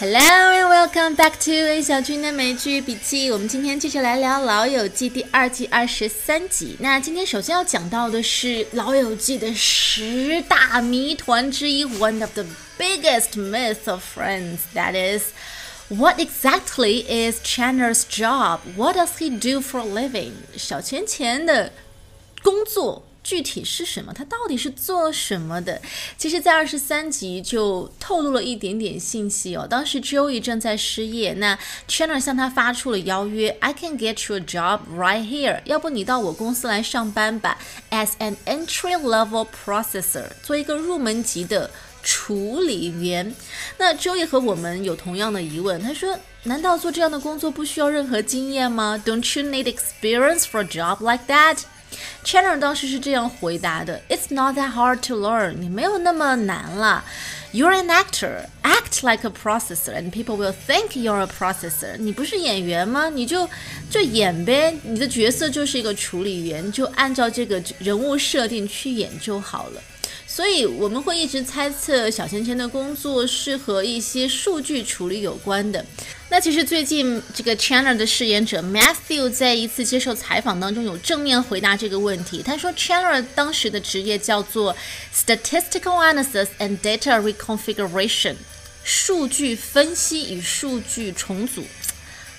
Hello and welcome back to A 小军的美剧笔记。我们今天继续来聊《老友记》第二季二十三集。那今天首先要讲到的是《老友记》的十大谜团之一，One of the biggest myths of Friends. That is, what exactly is Chandler's job? What does he do for a living? 小钱钱的工作。 具体是什么？他到底是做什么的？其实，在二十三集就透露了一点点信息哦。当时 Joey 正在失业，那 Chandler 向他发出了邀约：“I can get you a job right here，要不你到我公司来上班吧，as an entry level processor，做一个入门级的处理员。”那 Joey 和我们有同样的疑问，他说：“难道做这样的工作不需要任何经验吗？Don't you need experience for a job like that？” Chandler 当时是这样回答的：“It's not that hard to learn，你没有那么难了。You're an actor, act like a processor, and people will think you're a processor。你不是演员吗？你就就演呗，你的角色就是一个处理员，就按照这个人物设定去演就好了。”所以我们会一直猜测小钱钱的工作是和一些数据处理有关的。那其实最近这个 Chandler 的饰演者 Matthew 在一次接受采访当中有正面回答这个问题。他说 Chandler 当时的职业叫做 Statistical Analysis and Data Reconfiguration，数据分析与数据重组。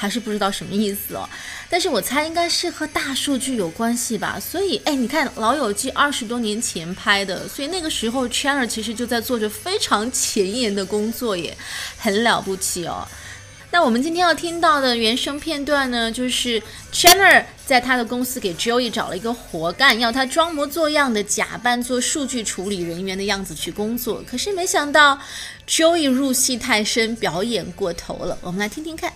还是不知道什么意思哦，但是我猜应该是和大数据有关系吧。所以，哎，你看《老友记》二十多年前拍的，所以那个时候 Chandler 其实就在做着非常前沿的工作，也很了不起哦。那我们今天要听到的原声片段呢，就是 Chandler 在他的公司给 Joey 找了一个活干，要他装模作样的假扮做数据处理人员的样子去工作。可是没想到 Joey 入戏太深，表演过头了。我们来听听看。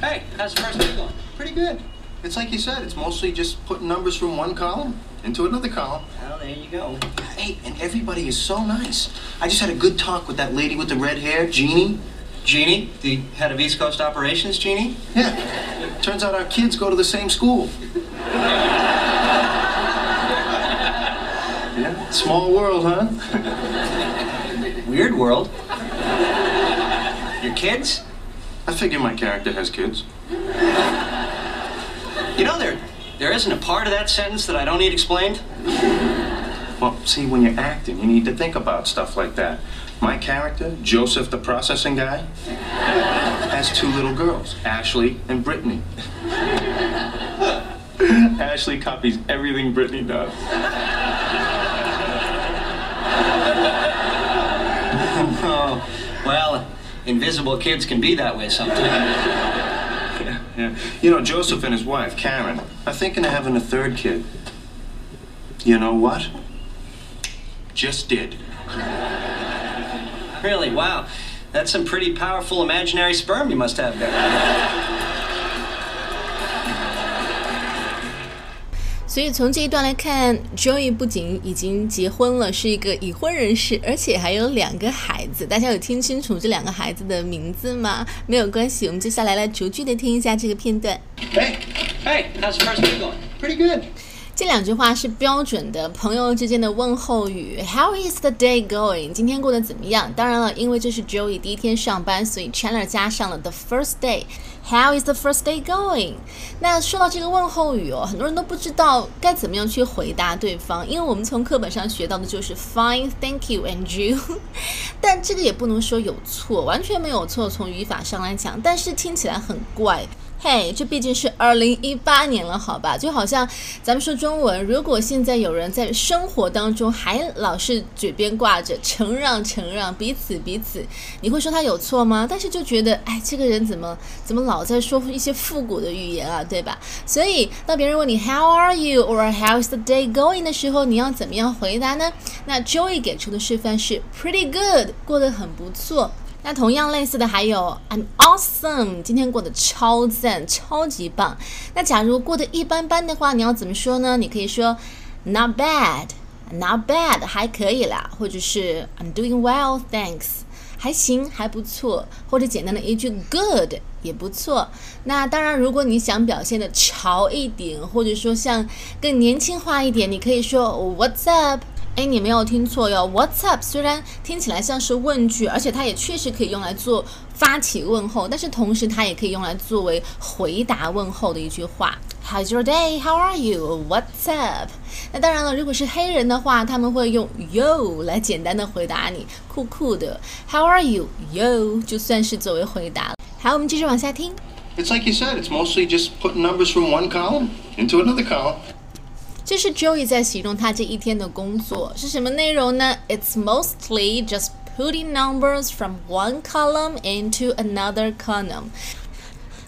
Hey, how's the first day going? Pretty good. It's like you said, it's mostly just putting numbers from one column into another column. Well, there you go. Hey, and everybody is so nice. I just had a good talk with that lady with the red hair, Jeannie. Jeannie, the head of East Coast operations, Jeannie? Yeah. Turns out our kids go to the same school. yeah, small world, huh? Weird world. Your kids? I figure my character has kids. You know, there, there isn't a part of that sentence that I don't need explained. Well, see, when you're acting, you need to think about stuff like that. My character, Joseph the processing guy, has two little girls, Ashley and Brittany. Ashley copies everything Brittany does. oh, well, invisible kids can be that way sometimes. Yeah, yeah. You know, Joseph and his wife, Karen, are thinking of having a third kid. You know what? Just did. Really? Wow. That's some pretty powerful imaginary sperm you must have there. 所以从这一段来看，Joey 不仅已经结婚了，是一个已婚人士，而且还有两个孩子。大家有听清楚这两个孩子的名字吗？没有关系，我们接下来来逐句的听一下这个片段。Hey, hey, how's the first day going? Pretty good. 这两句话是标准的朋友之间的问候语。How is the day going？今天过得怎么样？当然了，因为这是 Joey 第一天上班，所以 Chandler 加上了 the first day。How is the first day going？那说到这个问候语哦，很多人都不知道该怎么样去回答对方，因为我们从课本上学到的就是 Fine，Thank you，and you。但这个也不能说有错，完全没有错，从语法上来讲，但是听起来很怪。嘿，这毕竟是二零一八年了，好吧？就好像咱们说中文，如果现在有人在生活当中还老是嘴边挂着承让、承让，彼此彼此，你会说他有错吗？但是就觉得，哎，这个人怎么怎么老我在说一些复古的语言啊，对吧？所以当别人问你 How are you or How's the day going 的时候，你要怎么样回答呢？那 Joey 给出的示范是 Pretty good，过得很不错。那同样类似的还有 I'm awesome，今天过得超赞，超级棒。那假如过得一般般的话，你要怎么说呢？你可以说 Not bad，Not bad，还可以啦，或者是 I'm doing well，thanks，还行，还不错，或者简单的一句 Good 也不错。那当然，如果你想表现的潮一点，或者说像更年轻化一点，你可以说 What's up？哎，你没有听错哟，What's up？虽然听起来像是问句，而且它也确实可以用来做发起问候，但是同时它也可以用来作为回答问候的一句话。How's your day? How are you? What's up? 那当然了，如果是黑人的话，他们会用 Yo 来简单的回答你，酷酷的。How are you? Yo 就算是作为回答了。好，我们继续往下听。It's like you said, it's mostly just putting numbers from one column into another column. 这是 Joey 在形容他这一天的工作是什么内容呢？It's mostly just putting numbers from one column into another column.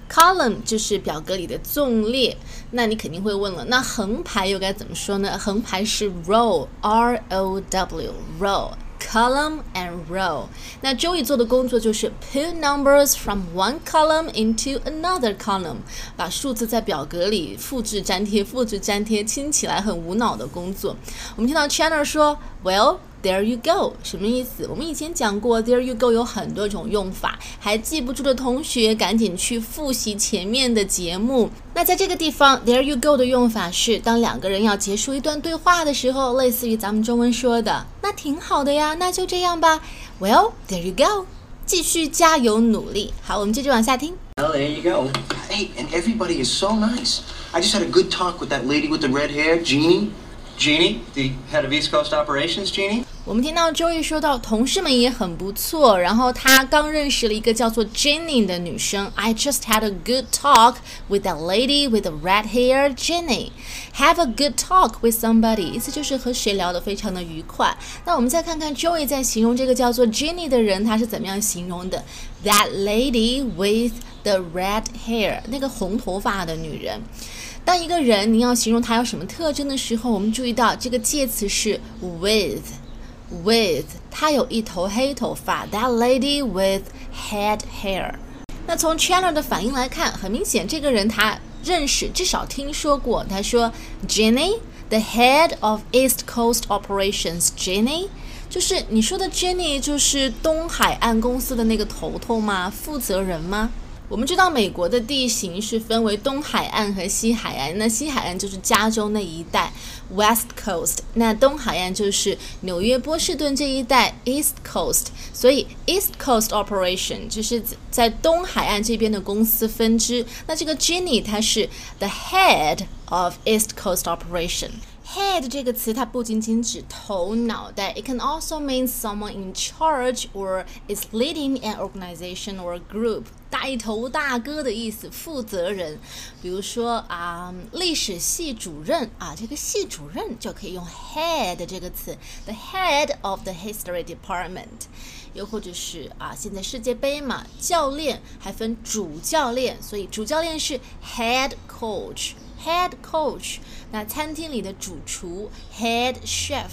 Column 就是表格里的纵列，那你肯定会问了，那横排又该怎么说呢？横排是 row，R O W，row。 Column and row。那 Joey 做的工作就是 put numbers from one column into another column，把数字在表格里复制粘贴、复制粘贴，听起来很无脑的工作。我们听到 Chandler 说，Well。There you go，什么意思？我们以前讲过，There you go 有很多种用法，还记不住的同学赶紧去复习前面的节目。那在这个地方，There you go 的用法是当两个人要结束一段对话的时候，类似于咱们中文说的，那挺好的呀，那就这样吧。Well, there you go，继续加油努力。好，我们接着往下听。Well, there you go. Hey, and everybody is so nice. I just had a good talk with that lady with the red hair, Jeannie. Jeannie, the head of East Coast operations, Jeannie? 我们听到周易说到同事们也很不错，然后他刚认识了一个叫做 Jenny 的女生。I just had a good talk with that lady with the red hair, Jenny. Have a good talk with somebody，意思就是和谁聊得非常的愉快。那我们再看看 Joey 在形容这个叫做 Jenny 的人，他是怎么样形容的？That lady with the red hair，那个红头发的女人。 当一个人你要形容他有什么特征的时候，我们注意到这个介词是 with。with，她有一头黑头发，that lady with head hair。那从 Chandler 的反应来看，很明显这个人他认识，至少听说过。他说，Jenny，the head of East Coast Operations，Jenny。就是你说的 Jenny，就是东海岸公司的那个头头吗？负责人吗？我们知道美国的地形是分为东海岸和西海岸，那西海岸就是加州那一带 （West Coast），那东海岸就是纽约、波士顿这一带 （East Coast）。所以 East Coast Operation 就是在东海岸这边的公司分支。那这个 Jenny 她是 the head of East Coast Operation。Head 这个词，它不仅仅指头脑袋，it can also mean someone in charge or is leading an organization or group，带头大哥的意思，负责人。比如说啊，历史系主任啊，这个系主任就可以用 head 这个词，the head of the history department。又或者是啊，现在世界杯嘛，教练还分主教练，所以主教练是 head coach。Head coach，那餐厅里的主厨 Head chef，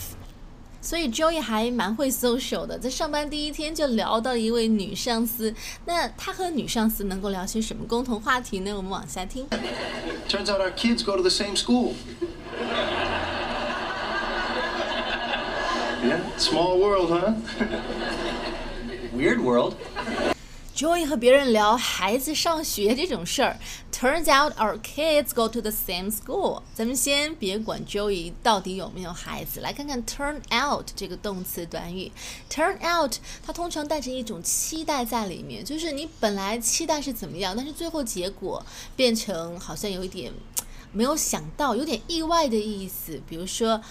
所以 Joey 还蛮会 social 的，在上班第一天就聊到一位女上司。那他和女上司能够聊些什么共同话题呢？我们往下听。Turns out our kids go to the same school. Yeah, small world, huh? Weird world. Joey 和别人聊孩子上学这种事儿，Turns out our kids go to the same school。咱们先别管 Joey 到底有没有孩子，来看看 turn out 这个动词短语。Turn out 它通常带着一种期待在里面，就是你本来期待是怎么样，但是最后结果变成好像有一点没有想到，有点意外的意思。比如说，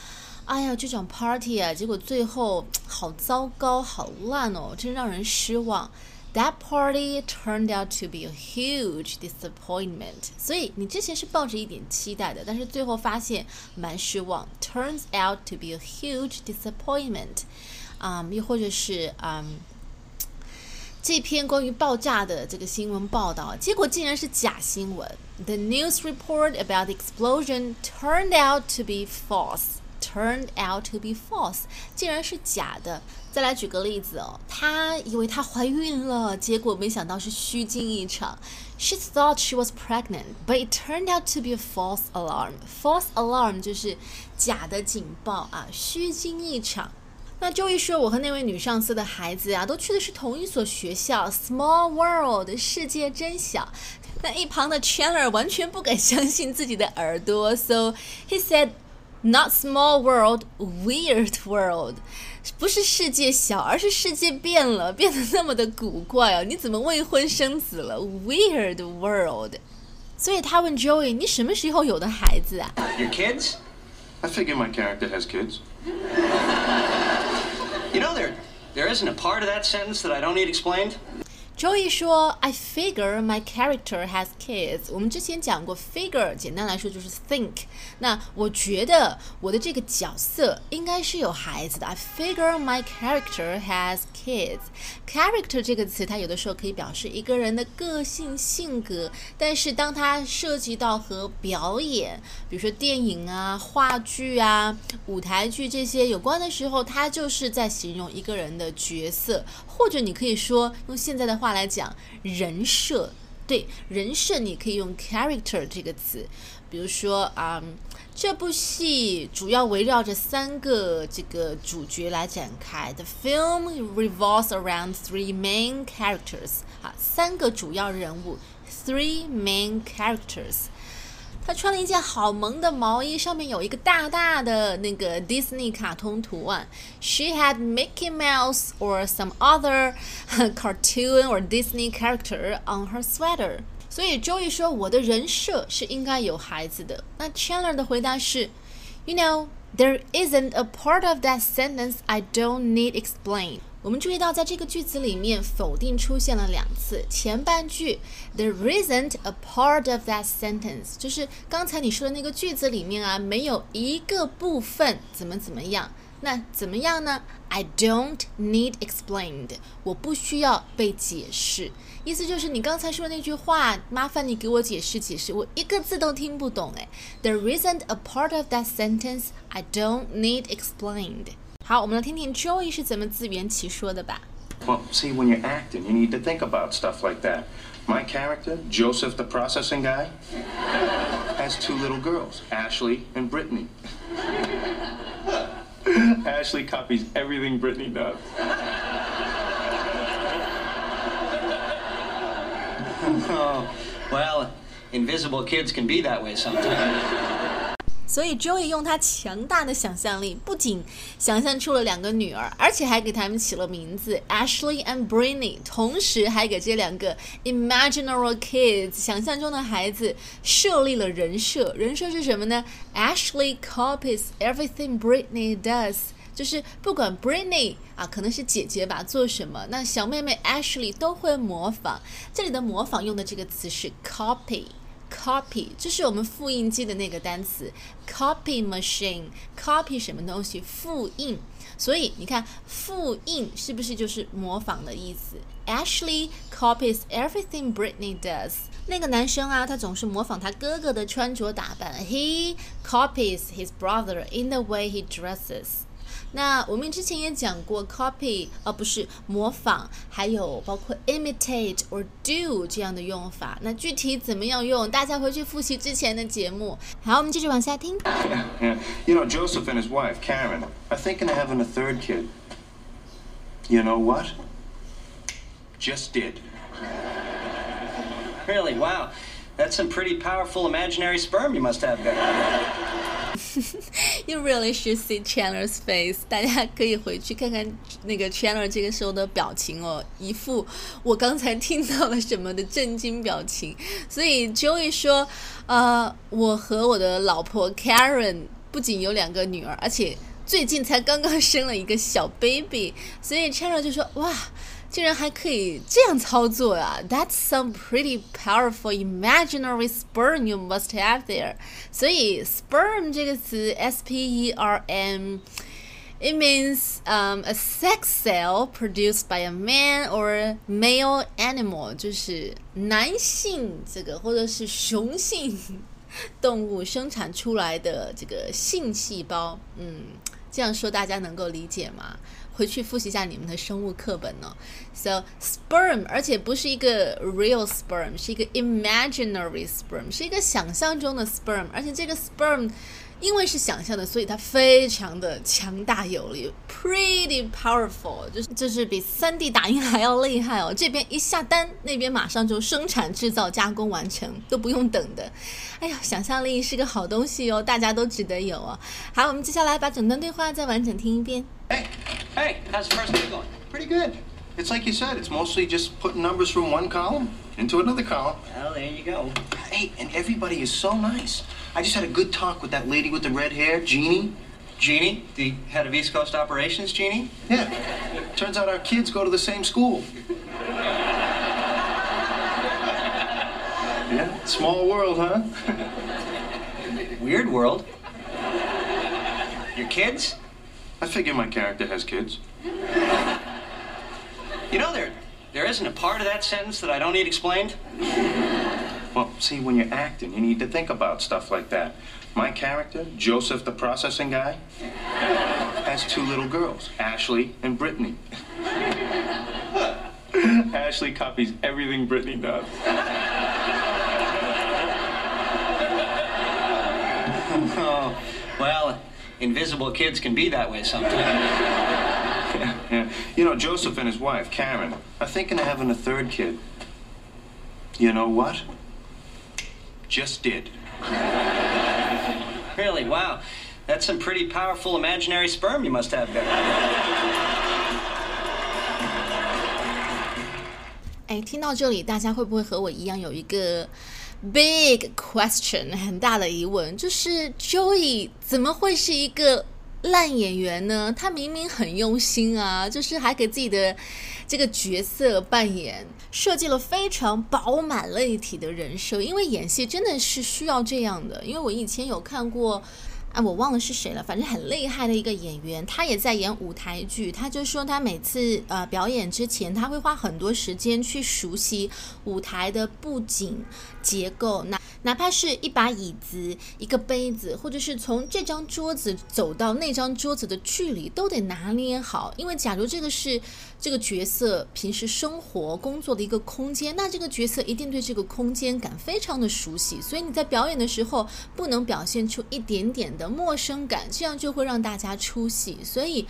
哎呀，这场 party 啊，结果最后好糟糕，好烂哦，真让人失望。That party turned out to be a huge disappointment。所以你之前是抱着一点期待的，但是最后发现蛮失望。Turns out to be a huge disappointment。啊、um,，又或者是啊。Um, 这篇关于爆炸的这个新闻报道，结果竟然是假新闻。The news report about the explosion turned out to be false. Turned out to be false，竟然是假的。再来举个例子哦，她以为她怀孕了，结果没想到是虚惊一场。She thought she was pregnant, but it turned out to be a false alarm. False alarm 就是假的警报啊，虚惊一场。那周一说，我和那位女上司的孩子啊，都去的是同一所学校。Small world，世界真小。那一旁的 Chandler 完全不敢相信自己的耳朵，so he said。Not small world, weird world，不是世界小，而是世界变了，变得那么的古怪哦。你怎么未婚生子了？Weird world。所以他问 Joey：“ 你什么时候有的孩子啊 Your kids? I figure my character has kids. You know, there, there isn't a part of that sentence that I don't need explained. Joey 说：“I figure my character has kids。”我们之前讲过，figure 简单来说就是 think。那我觉得我的这个角色应该是有孩子的。I figure my character has kids。character 这个词，它有的时候可以表示一个人的个性、性格，但是当它涉及到和表演，比如说电影啊、话剧啊、舞台剧这些有关的时候，它就是在形容一个人的角色，或者你可以说用现在的话来讲，人设。对，人设你可以用 character 这个词，比如说啊、这部戏主要围绕着三个这个主角来展开。The film revolves around three main characters，啊，三个主要人物，three main characters。她穿了一件好萌的毛衣，上面有一个大大的那个 Disney 卡通图案。She had Mickey Mouse or some other cartoon or Disney character on her sweater。所以 Joey 说我的人设是应该有孩子的。那 Chandler 的回答是，You know there isn't a part of that sentence I don't need explain。 我们注意到，在这个句子里面，否定出现了两次。前半句 "There isn't a part of that sentence"，就是刚才你说的那个句子里面啊，没有一个部分怎么怎么样。那怎么样呢？I don't need explained，我不需要被解释。意思就是你刚才说的那句话，麻烦你给我解释解释，我一个字都听不懂。哎，There isn't a part of that sentence I don't need explained。好，我们来听听 Joey 是怎么自圆其说的吧。 Well, see, when you're acting, you need to think about stuff like that. My character, Joseph the processing guy, has two little girls, Ashley and Brittany. Ashley copies everything Brittany does. Oh, well, invisible kids can be that way sometimes. 所以 Joey 用他强大的想象力，不仅想象出了两个女儿，而且还给他们起了名字 Ashley and Brittany 同时还给这两个 imaginary kids 想象中的孩子设立了人设。人设是什么呢？Ashley copies everything Brittany does。就是不管 Brittany 啊，可能是姐姐吧，做什么，那小妹妹 Ashley 都会模仿。这里的模仿用的这个词是 copy。Copy 就是我们复印机的那个单词，copy machine，copy 什么东西？复印。所以你看，复印是不是就是模仿的意思？Ashley copies everything Britney does。那个男生啊，他总是模仿他哥哥的穿着打扮。He copies his brother in the way he dresses。那我们之前也讲过，copy 而、不是模仿，还有包括 imitate or do 这样的用法。那具体怎么样用，大家回去复习之前的节目。好，我们继续往下听。 Yeah. You know, Joseph and his wife, Karen, are thinking of having a third kid. You know what? Just did. Really, wow. That's some pretty powerful imaginary sperm you must have there. You really should see Chandler's face。大家可以回去看看那个 Chandler 这个时候的表情哦，一副我刚才听到了什么的震惊表情。所以 Joey 说，呃，我和我的老婆 Karen 不仅有两个女儿，而且最近才刚刚生了一个小 baby。所以 Chandler 就说，哇。竟然还可以这样操作啊！That's some pretty powerful imaginary sperm you must have there。所以 sperm 这个词，s p e r m，it means um a sex cell produced by a man or male animal，就是男性这个或者是雄性动物生产出来的这个性细胞。嗯，这样说大家能够理解吗？ 回去复习一下你们的生物课本呢、So sperm，而且不是一个 real sperm，是一个 imaginary sperm，是一个想象中的 sperm，而且这个 sperm 因为是想象的，所以它非常的强大有力，pretty powerful，就是就是比三 D 打印还要厉害哦。这边一下单，那边马上就生产、制造、加工完成，都不用等的。哎呀，想象力是个好东西哦，大家都值得有哦。好，我们接下来把整段对话再完整听一遍。Hey, hey, how's the first day going? Pretty good. It's like you said, it's mostly just putting numbers from one column into another column. Well, there you go. Hey, and everybody is so nice. I just had a good talk with that lady with the red hair, Jeannie. Jeannie, the head of East Coast operations, Jeannie? Yeah. Turns out our kids go to the same school. yeah, small world, huh? Weird world. Your kids? I figure my character has kids. You know, there, there isn't a part of that sentence that I don't need explained. Well, see, when you're acting, you need to think about stuff like that. My character, Joseph the processing guy, has two little girls, Ashley and Brittany. Ashley copies everything Brittany does. Oh, well, invisible kids can be that way sometimes. Yeah, yeah. You know, Joseph and his wife, Karen, are thinking of having a third kid. You know what? Just did. Really, wow. That's some pretty powerful imaginary sperm you must have there. 哎，听到这里，大家会不会和我一样有一个 big question 很大的疑问？就是 Joey 怎么会是一个烂演员呢？他明明很用心啊，就是还给自己的这个角色扮演设计了非常饱满立体的人设，因为演戏真的是需要这样的。因为我以前有看过。啊，我忘了是谁了，反正很厉害的一个演员，他也在演舞台剧。他就说，他每次呃表演之前，他会花很多时间去熟悉舞台的布景结构。那哪怕是一把椅子、一个杯子，或者是从这张桌子走到那张桌子的距离，都得拿捏好。因为假如这个是这个角色平时生活工作的一个空间，那这个角色一定对这个空间感非常的熟悉。所以你在表演的时候，不能表现出一点点的陌生感，这样就会让大家出戏。所以。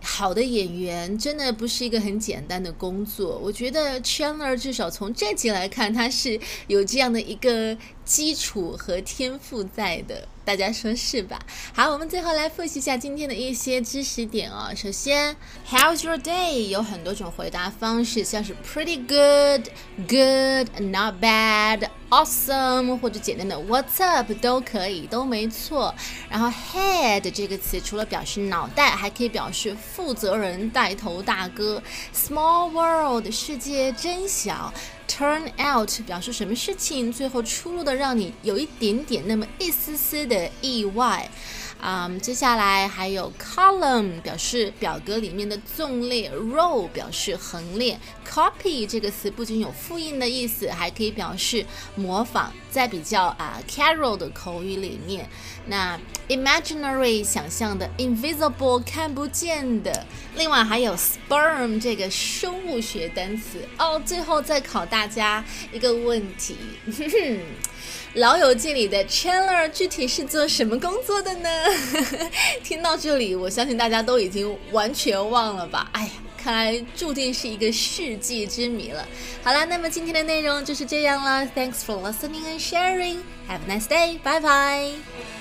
好的演员真的不是一个很简单的工作，我觉得 Chandler 至少从这集来看，他是有这样的一个基础和天赋在的，大家说是吧？好，我们最后来复习一下今天的一些知识点哦。首先，How's your day？有很多种回答方式，像是 Pretty good、Good、Not bad、Awesome，或者简单的 What's up 都可以，都没错。然后 Head 这个词除了表示脑袋，还可以表示负责人、带头大哥。Small world，世界真小。Turn out 表示什么事情最后出路的让你有一点点那么一丝丝的意外。啊、接下来还有 column 表示表格里面的纵列，row 表示横列，copy 这个词不仅有复印的意思，还可以表示模仿。在比较啊 Carol 的口语里面，那 imaginary 想象的，invisible 看不见的，另外还有 sperm 这个生物学单词哦。最后再考大家一个问题。哼 哼老友记里的 Chandler 具体是做什么工作的呢？听到这里，我相信大家都已经完全忘了吧？哎呀，看来注定是一个世纪之谜了。好了，那么今天的内容就是这样啦。Thanks for listening and sharing. Have a nice day. Bye bye.